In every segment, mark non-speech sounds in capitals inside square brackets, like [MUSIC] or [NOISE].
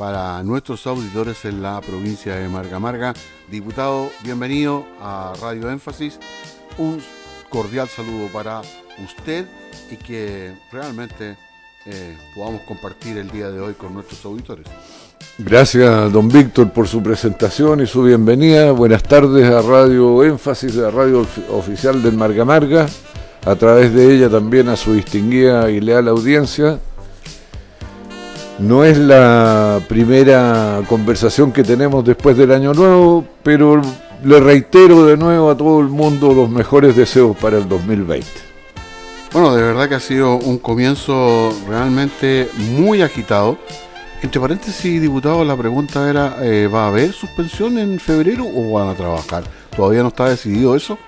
para nuestros auditores en la provincia de Marga Marga. Diputado, bienvenido a Radio Énfasis. Un cordial saludo para usted y que realmente eh, podamos compartir el día de hoy con nuestros auditores. Gracias, don Víctor, por su presentación y su bienvenida. Buenas tardes a Radio Énfasis, a Radio Oficial del Marga Marga, a través de ella también a su distinguida y leal audiencia. No es la primera conversación que tenemos después del Año Nuevo, pero le reitero de nuevo a todo el mundo los mejores deseos para el 2020. Bueno, de verdad que ha sido un comienzo realmente muy agitado entre paréntesis, diputado, la pregunta era, eh, ¿va a haber suspensión en febrero o van a trabajar? ¿Todavía no está decidido eso?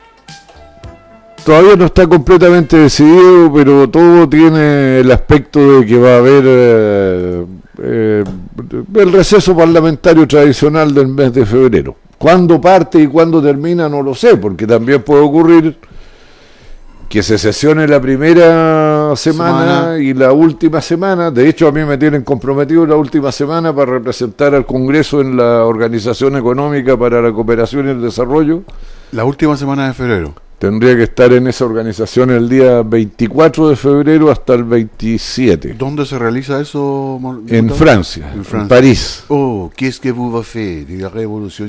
Todavía no está completamente decidido, pero todo tiene el aspecto de que va a haber eh, eh, el receso parlamentario tradicional del mes de febrero. ¿Cuándo parte y cuándo termina? No lo sé, porque también puede ocurrir que se sesione la primera semana, y la última semana. De hecho, a mí me tienen comprometido la última semana para representar al Congreso en la Organización Económica para la Cooperación y el Desarrollo. La última semana de febrero. Tendría que estar en esa organización el día 24 de febrero hasta el 27. ¿Dónde se realiza eso? En Francia, en, París. Oh, qu'est-ce que vous avez fait de la révolution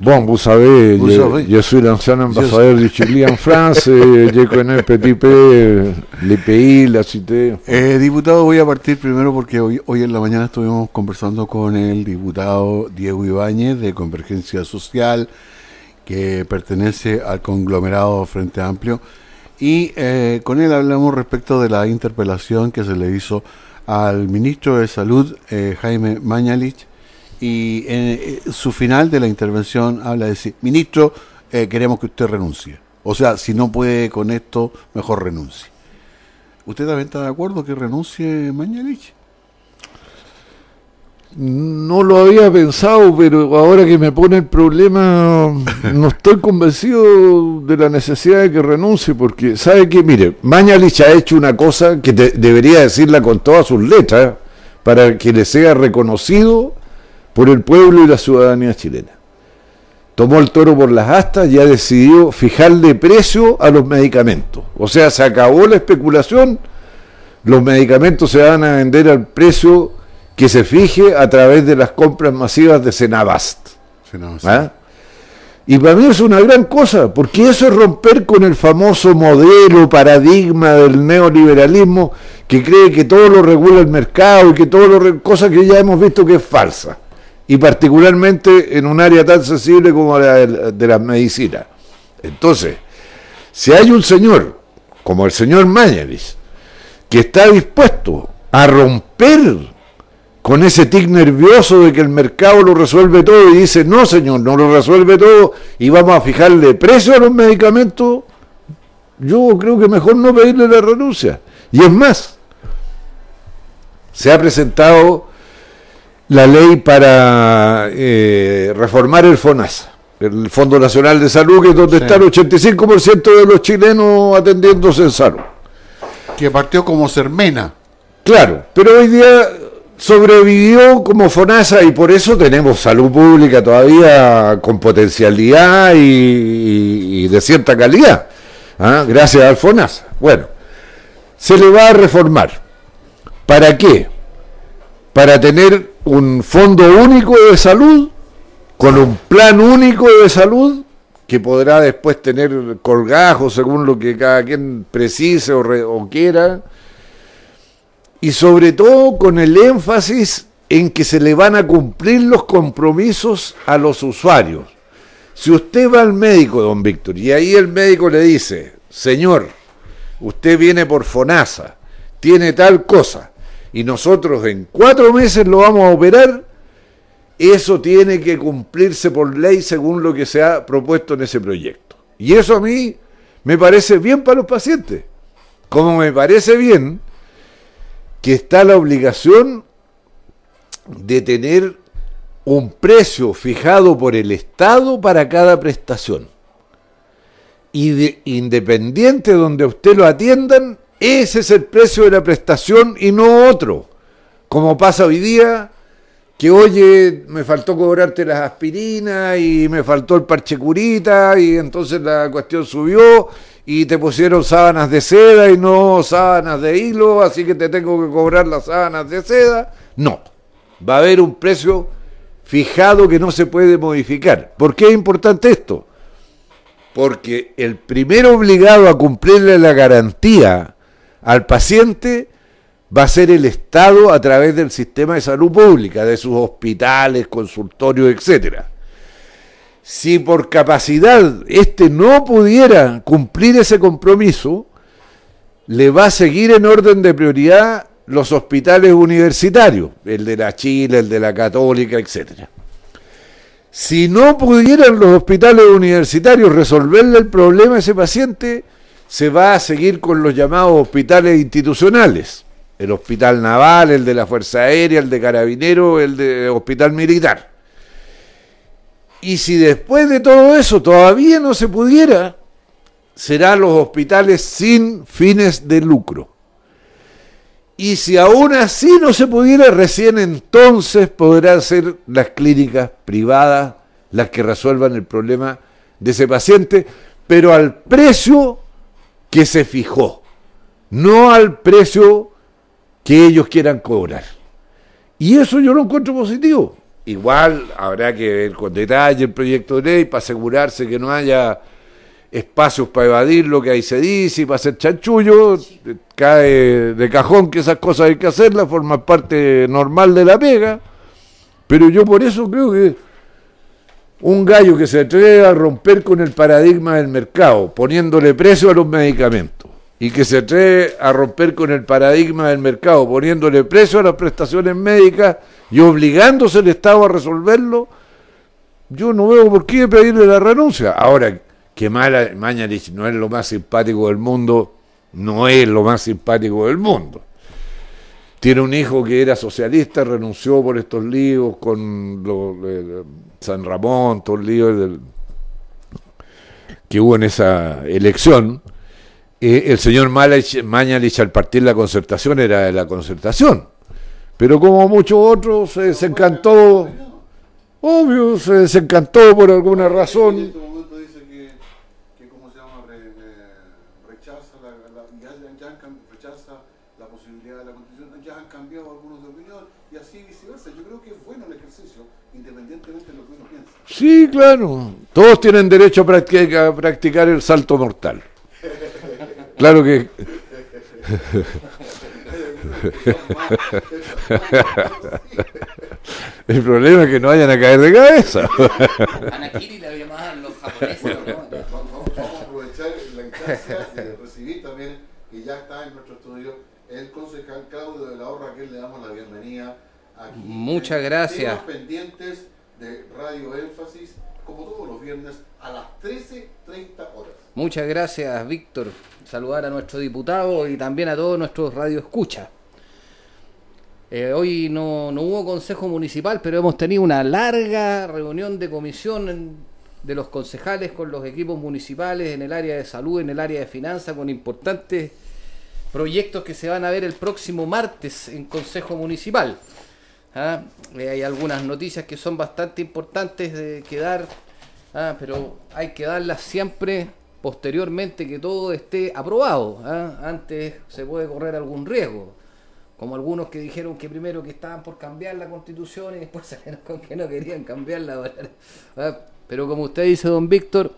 Bon, vous savez, vous je, savez. je, suis l'ancien ambassadeur de Chili en France, je connais petit peu les pays, la cité. Eh, diputado, voy a partir primero porque hoy, hoy en la mañana estuvimos conversando con el diputado Diego Ibáñez de Convergencia Social que pertenece al conglomerado Frente Amplio. Y eh, con él hablamos respecto de la interpelación que se le hizo al ministro de Salud, eh, Jaime Mañalich, y en eh, su final de la intervención habla de decir, ministro, queremos que usted renuncie. O sea, si no puede con esto, mejor renuncie. ¿Usted también está de acuerdo que renuncie Mañalich? No lo había pensado, pero ahora que me pone el problema, [LAUGHS] no estoy convencido de la necesidad de que renuncie, porque sabe que, mire, Mañalich ha hecho una cosa que debería decirla con todas sus letras, para que le sea reconocido por el pueblo y la ciudadanía chilena. Tomó el toro por las astas y ha decidido fijarle precio a los medicamentos. O sea, se acabó la especulación, los medicamentos se van a vender al precio que se fije a través de las compras masivas de Senabast. ¿Ah? Y para mí es una gran cosa, porque eso es romper con el famoso modelo, paradigma del neoliberalismo que cree que todo lo regula el mercado y que todo lo cosa que ya hemos visto que es falsa. Y particularmente en un área tan sensible como la de, las medicinas. Entonces, si hay un señor, como el señor Mañaris, que está dispuesto a romper con ese tic nervioso de que el mercado lo resuelve todo y dice, no señor, no lo resuelve todo y vamos a fijarle precio a los medicamentos, yo creo que mejor no pedirle la renuncia. Y es más, se ha presentado la ley para eh, reformar el FONASA, el Fondo Nacional de Salud, que es donde está el 85% de los chilenos atendiéndose en salud. Que partió como Sermena. Claro, pero hoy día sobrevivió como FONASA y por eso tenemos salud pública todavía con potencialidad y, de cierta calidad, ¿ah? gracias al FONASA. Bueno, se le va a reformar. ¿Para qué? Para tener un fondo único de salud, con un plan único de salud, que podrá después tener colgajos según lo que cada quien precise o, o quiera, y sobre todo con el énfasis en que se le van a cumplir los compromisos a los usuarios. Si usted va al médico, don Víctor, y ahí el médico le dice, señor, usted viene por FONASA, tiene tal cosa, y nosotros en cuatro meses lo vamos a operar, eso tiene que cumplirse por ley según lo que se ha propuesto en ese proyecto. Y eso a mí me parece bien para los pacientes, como me parece bien que está la obligación de tener un precio fijado por el Estado para cada prestación. Y de, independiente donde usted lo atiendan, ese es el precio de la prestación y no otro. Como pasa hoy día, que oye, me faltó cobrarte las aspirinas y me faltó el parche curita y entonces la cuestión subió y te pusieron sábanas de seda y no sábanas de hilo, así que te tengo que cobrar las sábanas de seda. No, va a haber un precio fijado que no se puede modificar. ¿Por qué es importante esto? Porque el primer obligado a cumplirle la garantía al paciente va a ser el Estado a través del sistema de salud pública, de sus hospitales, consultorios, etcétera. Si por capacidad este no pudiera cumplir ese compromiso, le va a seguir en orden de prioridad los hospitales universitarios, el de la Chile, el de la Católica, etcétera. Si no pudieran los hospitales universitarios resolverle el problema a ese paciente, se va a seguir con los llamados hospitales institucionales el hospital naval, el de la Fuerza Aérea, el de Carabineros, el de Hospital Militar. Y si después de todo eso todavía no se pudiera, serán los hospitales sin fines de lucro. Y si aún así no se pudiera, recién entonces podrán ser las clínicas privadas las que resuelvan el problema de ese paciente, pero al precio que se fijó, no al precio que ellos quieran cobrar. Y eso yo lo encuentro positivo. Igual habrá que ver con detalle el proyecto de ley para asegurarse que no haya espacios para evadir lo que ahí se dice y para hacer chanchullo. Cae de cajón que esas cosas hay que hacerlas, forman parte normal de la pega. Pero yo por eso creo que un gallo que se atreve a romper con el paradigma del mercado, poniéndole precio a los medicamentos, y que se atreve a romper con el paradigma del mercado, poniéndole precio a las prestaciones médicas y obligándose el Estado a resolverlo, yo no veo por qué pedirle la renuncia. Ahora, que Mañalich no es lo más simpático del mundo, no es lo más simpático del mundo. Tiene un hijo que era socialista, renunció por estos líos con San Ramón, todos los líos que hubo en esa elección el señor Mañalich al partir la concertación era de la concertación. Pero como muchos otros se desencantó, obvio, se desencantó por alguna razón. Sí, claro. Todos tienen derecho a practicar, a practicar el salto mortal. Claro que... El problema es que no vayan a caer de cabeza. Anakiri la llamaban los japoneses. Vamos a aprovechar la instancia de recibir también, que ya está en nuestro estudio, el concejal Claudio de la Horra, que le damos la bienvenida aquí. Muchas gracias. pendientes de Radio Énfasis, como todos los viernes, a las 13.30 horas. Muchas gracias, Víctor. Saludar a nuestro diputado y también a todos nuestros radioescuchas. Eh, hoy no, hubo consejo municipal, pero hemos tenido una larga reunión de comisión de los concejales con los equipos municipales en el área de salud, en el área de finanzas, con importantes proyectos que se van a ver el próximo martes en consejo municipal. ¿Ah? Eh, hay algunas noticias que son bastante importantes de quedar, ¿ah? pero hay que darlas siempre posteriormente que todo esté aprobado. ¿ah? Antes se puede correr algún riesgo. Como algunos que dijeron que primero que estaban por cambiar la constitución y después [LAUGHS] salieron con que no querían cambiarla. ¿ah? Pero como usted dice, don Víctor,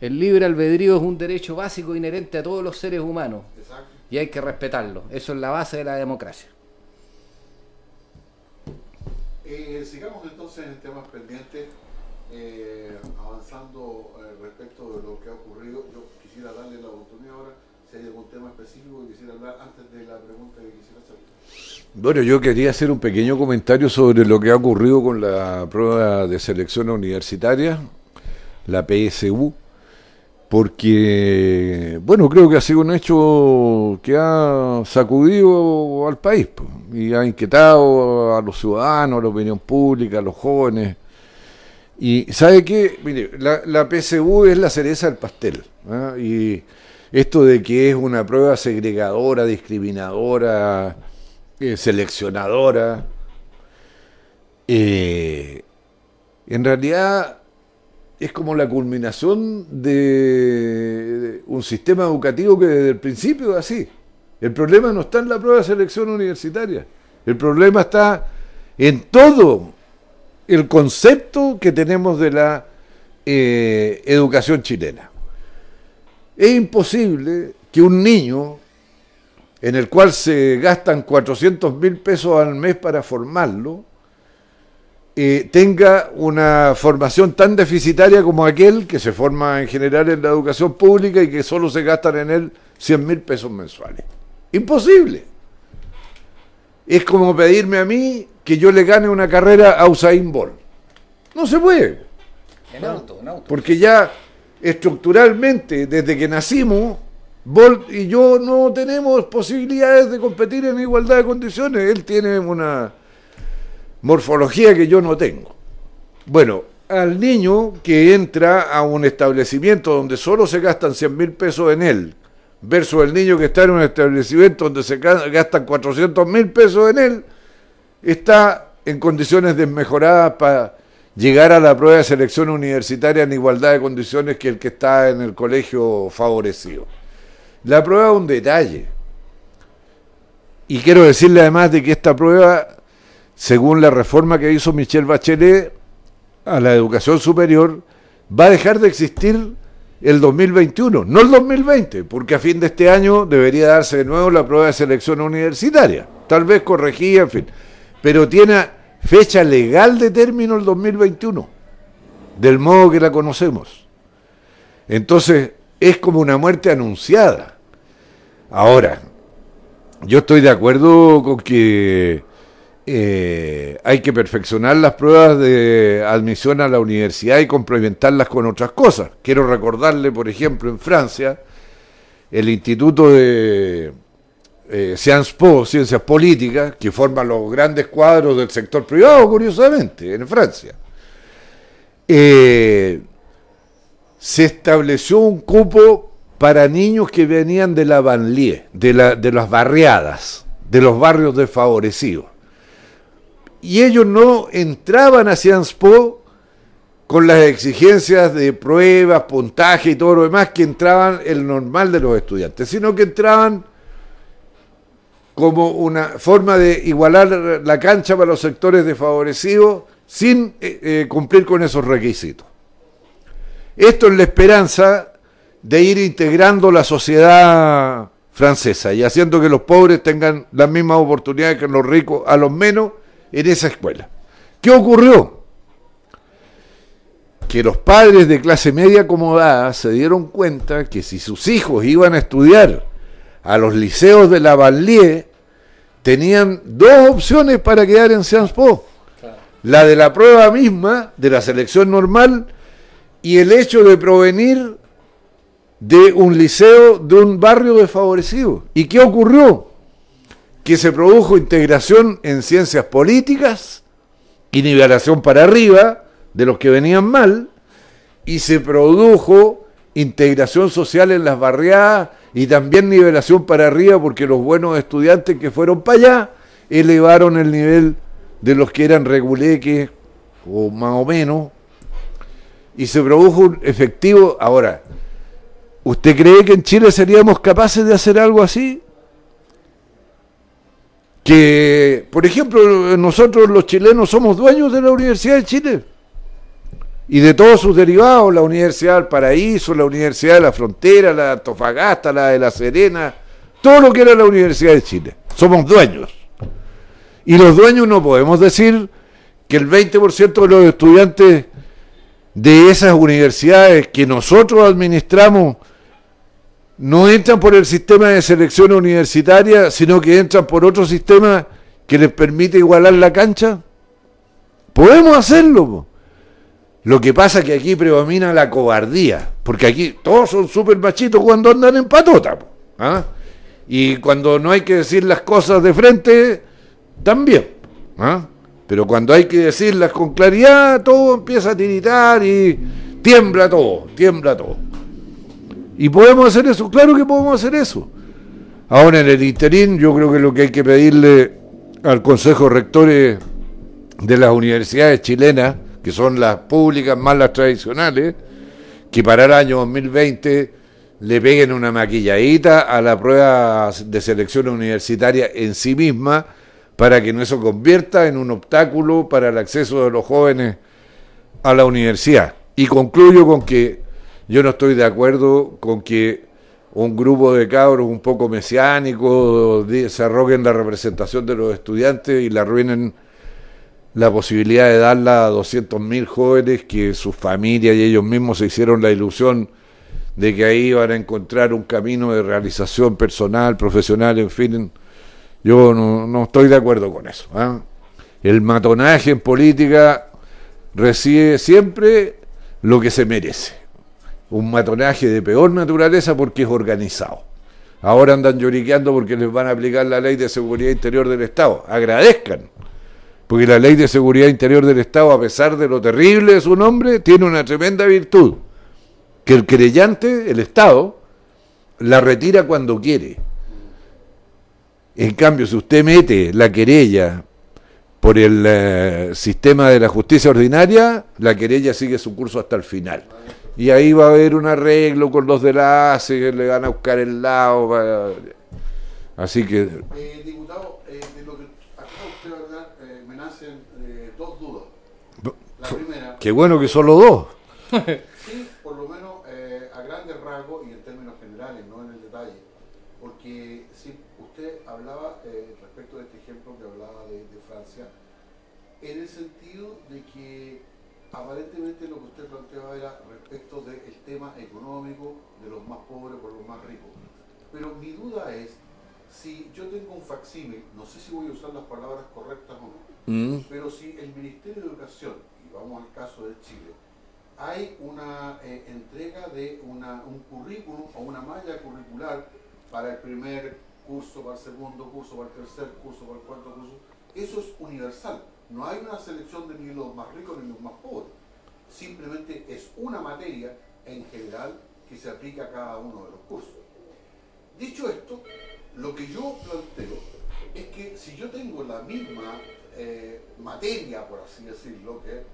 el libre albedrío es un derecho básico inherente a todos los seres humanos. Y hay que respetarlo. Eso es la base de la democracia. Eh, sigamos entonces en temas pendientes. Eh, avanzando eh, respecto de lo que ha ocurrido, yo quisiera darle la oportunidad ahora, si hay algún tema Bueno, yo quería hacer un pequeño comentario sobre lo que ha ocurrido con la prueba de selección universitaria, la PSU, porque, bueno, creo que ha sido un hecho que ha sacudido al país y ha inquietado a los ciudadanos, a la opinión pública, a los jóvenes y sabe qué, mire, la, la, PSU es la cereza del pastel. ¿ah? Y esto de que es una prueba segregadora, discriminadora, eh, seleccionadora, eh, en realidad es como la culminación de un sistema educativo que desde el principio es así. El problema no está en la prueba de selección universitaria. El problema está en todo el concepto que tenemos de la eh, educación chilena. Es imposible que un niño en el cual se gastan 400 mil pesos al mes para formarlo, eh, tenga una formación tan deficitaria como aquel que se forma en general en la educación pública y que solo se gastan en él 100 mil pesos mensuales. Imposible. Es como pedirme a mí que yo le gane una carrera a Usain Bolt. No se puede. En auto, en auto. Porque ya estructuralmente, desde que nacimos, Bolt y yo no tenemos posibilidades de competir en igualdad de condiciones. Él tiene una morfología que yo no tengo. Bueno, al niño que entra a un establecimiento donde solo se gastan 100 mil pesos en él, versus el niño que está en un establecimiento donde se gastan 400 mil pesos en él, está en condiciones desmejoradas para llegar a la prueba de selección universitaria en igualdad de condiciones que el que está en el colegio favorecido. La prueba es un detalle. Y quiero decirle además de que esta prueba, según la reforma que hizo Michelle Bachelet a la educación superior, va a dejar de existir el 2021, no el 2020, porque a fin de este año debería darse de nuevo la prueba de selección universitaria, tal vez corregida, en fin, pero tiene fecha legal de término el 2021, del modo que la conocemos. Entonces, es como una muerte anunciada. Ahora, yo estoy de acuerdo con que eh, hay que perfeccionar las pruebas de admisión a la universidad y complementarlas con otras cosas. Quiero recordarle, por ejemplo, en Francia, el Instituto de eh, Sciences Po, Ciencias Políticas, que forma los grandes cuadros del sector privado, curiosamente, en Francia. Eh, se estableció un cupo para niños que venían de la banlieue, de, de las barriadas, de los barrios desfavorecidos. Y ellos no entraban a Sciences Po con las exigencias de pruebas, puntaje y todo lo demás que entraban el normal de los estudiantes, sino que entraban como una forma de igualar la cancha para los sectores desfavorecidos sin eh, eh, cumplir con esos requisitos. Esto es la esperanza de ir integrando la sociedad francesa y haciendo que los pobres tengan las mismas oportunidades que los ricos, a los menos, en esa escuela. ¿Qué ocurrió? Que los padres de clase media acomodada se dieron cuenta que si sus hijos iban a estudiar a los liceos de la banlieue, tenían dos opciones para quedar en Sciences Po. La de la prueba misma, de la selección normal, y el hecho de provenir de un liceo de un barrio desfavorecido. ¿Y qué ocurrió? Que se produjo integración en ciencias políticas y nivelación para arriba de los que venían mal, y se produjo integración social en las barriadas y también nivelación para arriba porque los buenos estudiantes que fueron para allá elevaron el nivel de los que eran reguleques o más o menos y se produjo un efectivo. Ahora, ¿usted cree que en Chile seríamos capaces de hacer algo así? Que, por ejemplo, nosotros los chilenos somos dueños de la Universidad de Chile y de todos sus derivados, la Universidad del Paraíso, la Universidad de la Frontera, la de Antofagasta, la de La Serena, todo lo que era la Universidad de Chile. Somos dueños. Y los dueños no podemos decir que el 20% de los estudiantes de esas universidades que nosotros administramos no entran por el sistema de selección universitaria, sino que entran por otro sistema que les permite igualar la cancha? Podemos hacerlo. Lo que pasa es que aquí predomina la cobardía, porque aquí todos son súper machitos cuando andan en patota. ¿ah? Y cuando no hay que decir las cosas de frente, también. ¿ah? Pero cuando hay que decirlas con claridad, todo empieza a tiritar y tiembla todo, tiembla todo. ¿Y podemos hacer eso? Claro que podemos hacer eso. Ahora en el interín yo creo que lo que hay que pedirle al Consejo Rector es de las universidades chilenas, que son las públicas más las tradicionales, que para el año 2020 le peguen una maquilladita a la prueba de selección universitaria en sí misma para que no se convierta en un obstáculo para el acceso de los jóvenes a la universidad. Y concluyo con que yo no estoy de acuerdo con que un grupo de cabros un poco mesiánicos se arroguen la representación de los estudiantes y la arruinen la posibilidad de darla a 200.000 jóvenes que sus familias y ellos mismos se hicieron la ilusión de que ahí iban a encontrar un camino de realización personal, profesional, en fin. Yo no, estoy de acuerdo con eso. ¿ah? El matonaje en política recibe siempre lo que se merece. Un matonaje de peor naturaleza porque es organizado. Ahora andan lloriqueando porque les van a aplicar la ley de seguridad interior del Estado. Agradezcan porque la ley de seguridad interior del Estado, a pesar de lo terrible de su nombre, tiene una tremenda virtud, que el creyente, el Estado, la retira cuando quiere. En cambio, si usted mete la querella por el eh, sistema de la justicia ordinaria, la querella sigue su curso hasta el final. Y ahí va a haber un arreglo con los de la ACE, que le van a buscar el lado. Así que... Eh, diputado, eh, de lo que acaba usted hablar, me nacen dos dudas. La primera... Qué bueno que solo dos. [LAUGHS] sí, por lo menos a grandes rasgos y en términos generales, no en el detalle. Porque si usted hablaba respecto de este ejemplo que hablaba de, de Francia, en el sentido de que aparentemente lo que usted planteaba era respecto del tema económico de los más pobres por los más ricos. Pero mi duda es, si yo tengo un facsímil, no sé si voy a usar las palabras correctas o no, Mm. pero si el Ministerio de Educación, vamos al caso de Chile, hay una eh, entrega de un currículum o una malla curricular para el primer curso, para el segundo curso, para el tercer curso, para el cuarto curso, eso es universal. No hay una selección de ni los más ricos ni los más pobres. Simplemente es una materia en general que se aplica a cada uno de los cursos. Dicho esto, lo que yo planteo es que si yo tengo la misma eh, materia, por así decirlo, que eh,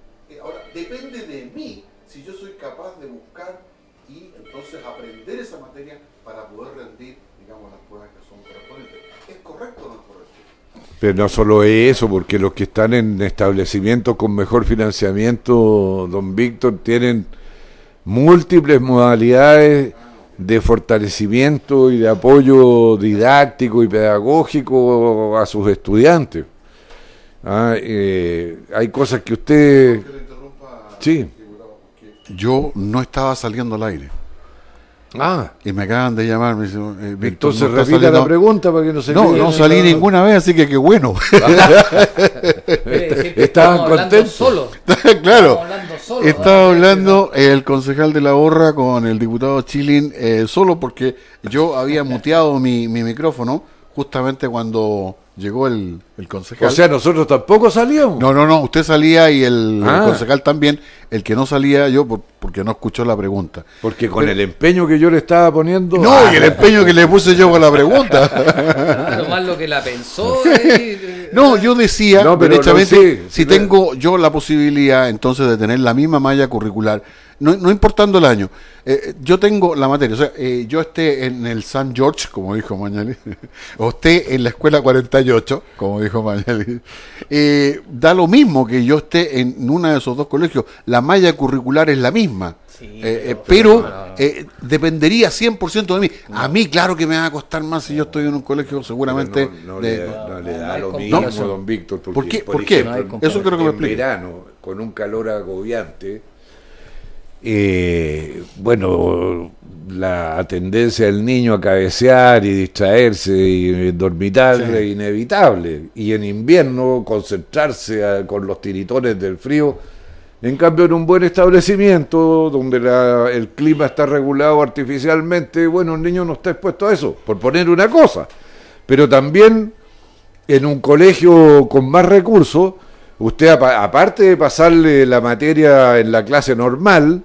ahora depende de mí si yo soy capaz de buscar y entonces aprender esa materia para poder rendir, digamos, las pruebas que son correspondientes. ¿Es correcto o no es correcto? Pero no solo eso, porque los que están en establecimientos con mejor financiamiento, don Víctor, tienen múltiples modalidades de fortalecimiento y de apoyo didáctico y pedagógico a sus estudiantes. Ah, eh, hay cosas que usted... Que le interrumpa, Sí. Yo no estaba saliendo al aire. Ah, Y me acaban de llamar, me dicen, eh, Víctor, entonces no repita saliendo- la pregunta para que no se No, no salí la- ninguna vez, así que qué bueno. [LAUGHS] Que Estaban contentos. Solo. [LAUGHS] claro. Estamos hablando solo. Estaba hablando el concejal de la Borra con el diputado Chilin eh, solo porque yo había muteado mi, mi micrófono justamente cuando llegó el, el concejal. O sea, nosotros tampoco salíamos. no, no, no, usted salía y el, el Ah. concejal también. El que no salía yo por- porque no escuchó la pregunta. Porque con el empeño que yo le estaba poniendo... No, Ah, y el empeño que le puse yo con la pregunta. Claro, más [LAUGHS] lo que la pensó. [LAUGHS] eh, No, yo decía, No, pero derechamente, no, sí, si sí, tengo yo la posibilidad entonces de tener la misma malla curricular, no, no importando el año, eh, yo tengo la materia, o sea, eh, yo esté en el San George, como dijo Mañali, [LAUGHS] o esté en la escuela 48, como dijo Mañali, eh, da lo mismo que yo esté en uno de esos dos colegios, la malla curricular es la misma. Sí, Eh, eh, pero- pero eh, dependería 100% de mí. A mí, claro que me va a costar más si yo estoy en un colegio seguramente no, no de- le, no le da lo mismo, don Víctor. Porque, ¿Por qué? por ¿Por qué? Eso quiero que me en explique. verano, con un calor agobiante, eh, bueno, la tendencia del niño a cabecear y distraerse y dormitar Sí. es inevitable. Y en invierno concentrarse a- con los tiritones del frío. En cambio, en un buen establecimiento donde la- el clima está regulado artificialmente, bueno, el niño no está expuesto a eso, por poner una cosa. Pero también en un colegio con más recursos, usted apa- aparte de pasarle la materia en la clase normal,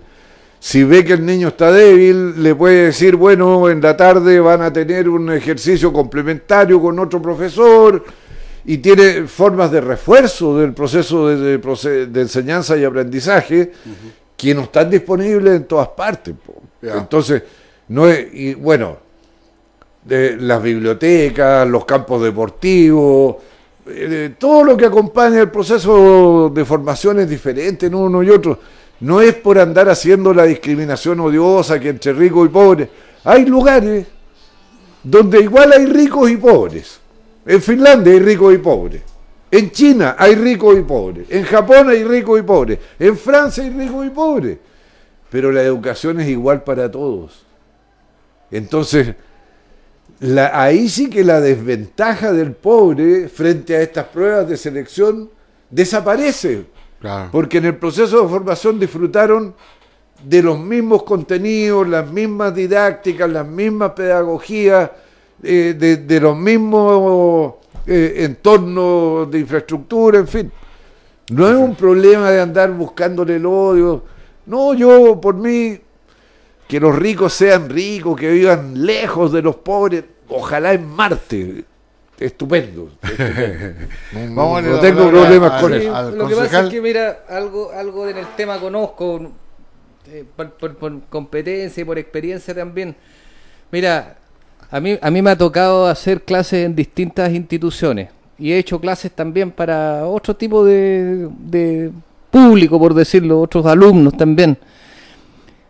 si ve que el niño está débil, le puede decir, bueno, en la tarde van a tener un ejercicio complementario con otro profesor y tiene formas de refuerzo del proceso de, de, enseñanza y aprendizaje que no están disponibles en todas partes. Entonces, no es, y bueno, de las bibliotecas, los campos deportivos, eh, todo lo que acompaña el proceso de formación es diferente en uno y otro. No es por andar haciendo la discriminación odiosa que entre ricos y pobres. Hay lugares donde igual hay ricos y pobres. En Finlandia hay ricos y pobres. En China hay ricos y pobres. En Japón hay ricos y pobres. En Francia hay ricos y pobres. Pero la educación es igual para todos. Entonces, ahí sí que la desventaja del pobre frente a estas pruebas de selección desaparece. Porque en el proceso de formación disfrutaron de los mismos contenidos, las mismas didácticas, las mismas pedagogías, eh, de, los mismos eh, entornos de infraestructura, en fin. No es un problema de andar buscándole el odio. No, yo por mí, que los ricos sean ricos, que vivan lejos de los pobres, ojalá en Marte. Estupendo. [LAUGHS] no, tengo problemas con eso. Lo que pasa es que, mira, algo, algo en el tema conozco, eh, por, competencia y por experiencia también. Mira, a mí, a mí me ha tocado hacer clases en distintas instituciones y he hecho clases también para otro tipo de, de público, por decirlo, otros alumnos también.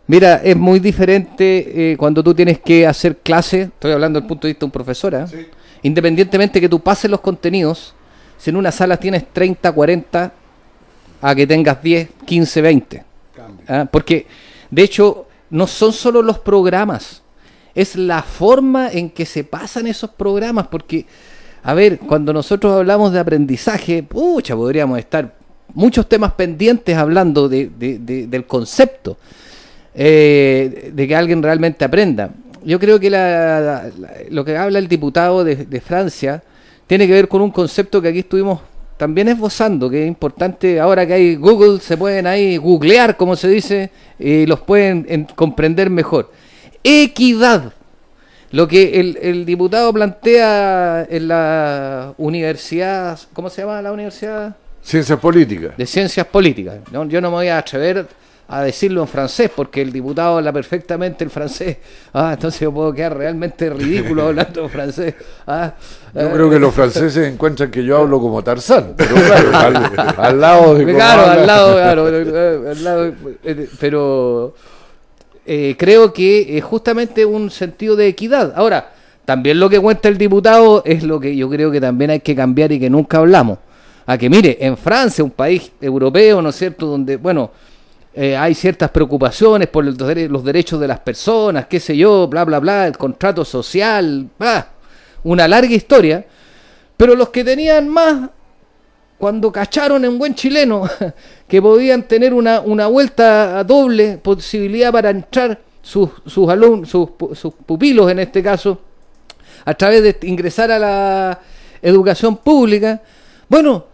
Mira, es muy diferente eh, cuando tú tienes que hacer clases, estoy hablando desde el punto de vista de un profesor, ¿eh? independientemente que tú pases los contenidos, si en una sala tienes 30, 40, a que tengas 10, 15, 20. ¿Ah? Porque, de hecho, no son solo los programas, es la forma en que se pasan esos programas, porque, a ver, cuando nosotros hablamos de aprendizaje, pucha, podríamos estar muchos temas pendientes hablando de, del concepto, eh, de que alguien realmente aprenda. Yo creo que lo que habla el diputado de Francia tiene que ver con un concepto que aquí estuvimos también esbozando, que es importante, ahora que hay Google, se pueden ahí googlear, como se dice, y los pueden comprender mejor. Equidad. Lo que el, diputado plantea en la universidad, ¿cómo se llama la universidad? Ciencias políticas. De ciencias políticas. yo no me voy a atrever a decirlo en francés, porque el diputado habla perfectamente el francés. Ah, entonces yo puedo quedar realmente ridículo [LAUGHS] hablando francés. Ah, yo creo que los franceses encuentran que yo hablo como Tarzán, pero claro, [LAUGHS] al, lado de... Claro, al lado, claro, al lado, eh, pero eh, creo que es justamente un sentido de equidad. Ahora, también lo que cuenta el diputado es lo que yo creo que también hay que cambiar y que nunca hablamos. A que mire, en Francia, un país europeo, ¿no es cierto?, donde, bueno, eh, hay ciertas preocupaciones por los, derechos de las personas, qué sé yo, bla, bla, bla, el contrato social, una larga historia, pero los que tenían más, cuando cacharon en buen chileno, [LAUGHS] que podían tener una, una vuelta a doble posibilidad para entrar sus, sus alumnos, sus, sus pupilos en este caso, a través de ingresar a la educación pública, bueno,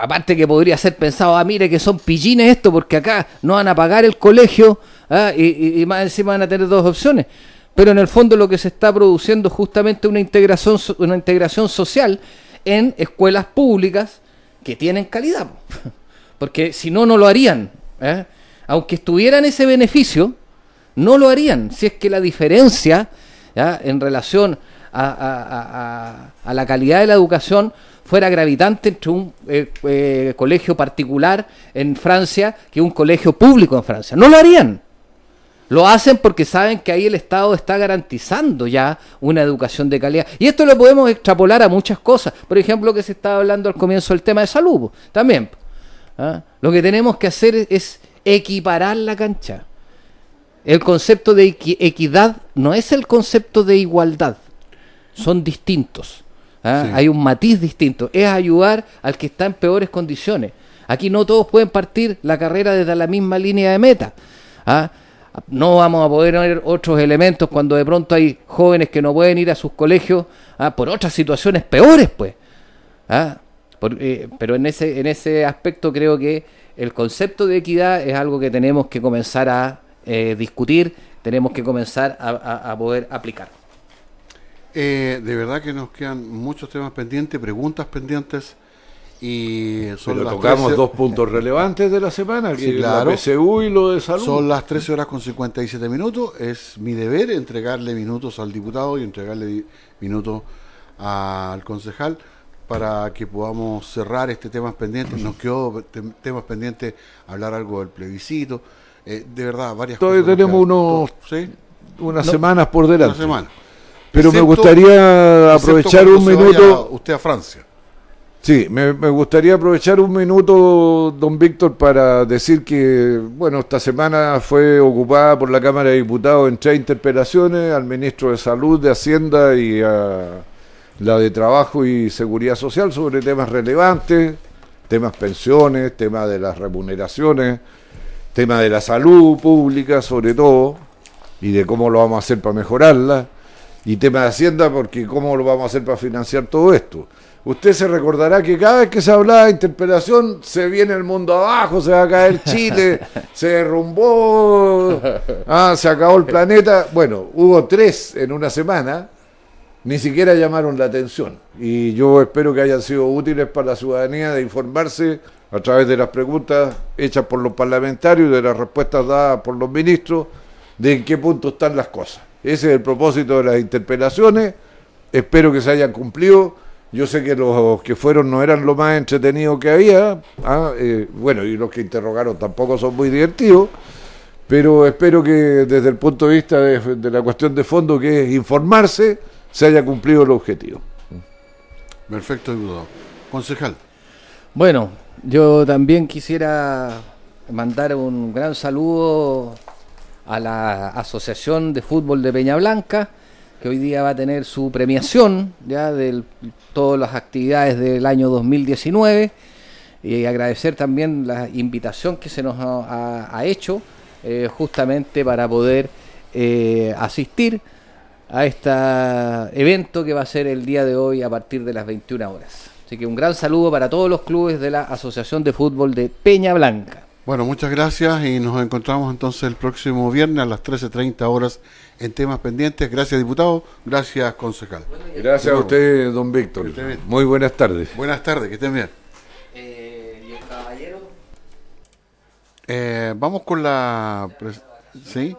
aparte que podría ser pensado, ah, mire que son pillines esto, porque acá no van a pagar el colegio ah, y, más encima van a tener dos opciones. Pero en el fondo lo que se está produciendo es justamente una integración, una integración social en escuelas públicas que tienen calidad. [LAUGHS] Porque si no, no lo harían. ¿eh? Aunque estuvieran ese beneficio, no lo harían. Si es que la diferencia en relación a, la calidad de la educación fuera gravitante entre un eh, eh, colegio particular en Francia que un colegio público en Francia. No lo harían. Lo hacen porque saben que ahí el Estado está garantizando ya una educación de calidad. Y esto lo podemos extrapolar a muchas cosas. Por ejemplo, que se estaba hablando al comienzo del tema de salud. También. ¿Ah? Lo que tenemos que hacer es equiparar la cancha. El concepto de equidad no es el concepto de igualdad. Son distintos. ¿ah? Hay un matiz distinto. Es ayudar al que está en peores condiciones. Aquí no todos pueden partir la carrera desde la misma línea de meta. ¿ah? No vamos a poder ver otros elementos cuando de pronto hay jóvenes que no pueden ir a sus colegios ¿ah? por otras situaciones peores, pues. Eh, pero en ese, en ese aspecto creo que el concepto de equidad es algo que tenemos que comenzar a eh, discutir, tenemos que comenzar a poder aplicar. Eh, de verdad que nos quedan muchos temas pendientes, preguntas pendientes. Y son Pero las tocamos 13 dos puntos relevantes de la semana, que Sí, es claro. la PSU y lo de salud. Son las 13 horas con 57 minutos. Es mi deber entregarle minutos al diputado y entregarle minutos al concejal para que podamos cerrar este tema pendiente. Nos quedó tem- temas pendientes hablar algo del plebiscito. Eh, de verdad, varias Todavía cosas. tenemos unos- Sí, Unas No, semanas por una delante. semana. Pero me gustaría aprovechar un minuto. usted a Francia. Sí, me, me gustaría aprovechar un minuto, don Víctor, para decir que, bueno, esta semana fue ocupada por la Cámara de Diputados en tres interpelaciones al ministro de Salud, de Hacienda y a la de Trabajo y Seguridad Social sobre temas relevantes, temas pensiones, temas de las remuneraciones, tema de la salud pública sobre todo, y de cómo lo vamos a hacer para mejorarla, y tema de Hacienda porque cómo lo vamos a hacer para financiar todo esto. Usted se recordará que cada vez que se hablaba de interpelación se viene el mundo abajo, se va a caer Chile, [LAUGHS] se derrumbó, ah, se acabó el planeta. Bueno, hubo tres en una semana, ni siquiera llamaron la atención. Y yo espero que hayan sido útiles para la ciudadanía de informarse a través de las preguntas hechas por los parlamentarios y de las respuestas dadas por los ministros de en qué punto están las cosas. Ese es el propósito de las interpelaciones. Espero que se hayan cumplido. Yo sé que los que fueron no eran lo más entretenido que había. ah, eh, bueno, y los que interrogaron tampoco son muy divertidos. Pero espero que desde el punto de vista de, de la cuestión de fondo, que es informarse, se haya cumplido el objetivo. Perfecto, diputado. Concejal. Bueno, yo también quisiera mandar un gran saludo a la Asociación de Fútbol de Peña Blanca, que hoy día va a tener su premiación ya de todas las actividades del año 2019 y agradecer también la invitación que se nos ha, hecho eh, justamente para poder eh, asistir a este evento que va a ser el día de hoy a partir de las 21 horas. Así que un gran saludo para todos los clubes de la Asociación de Fútbol de Peña Blanca. Bueno, muchas gracias y nos encontramos entonces el próximo viernes a las 13.30 horas en temas pendientes. Gracias, diputado. Gracias, concejal. Gracias a usted, don Víctor. Muy buenas tardes. Buenas tardes, que estén bien. ¿Y el caballero? Eh, vamos con la... ¿Sí?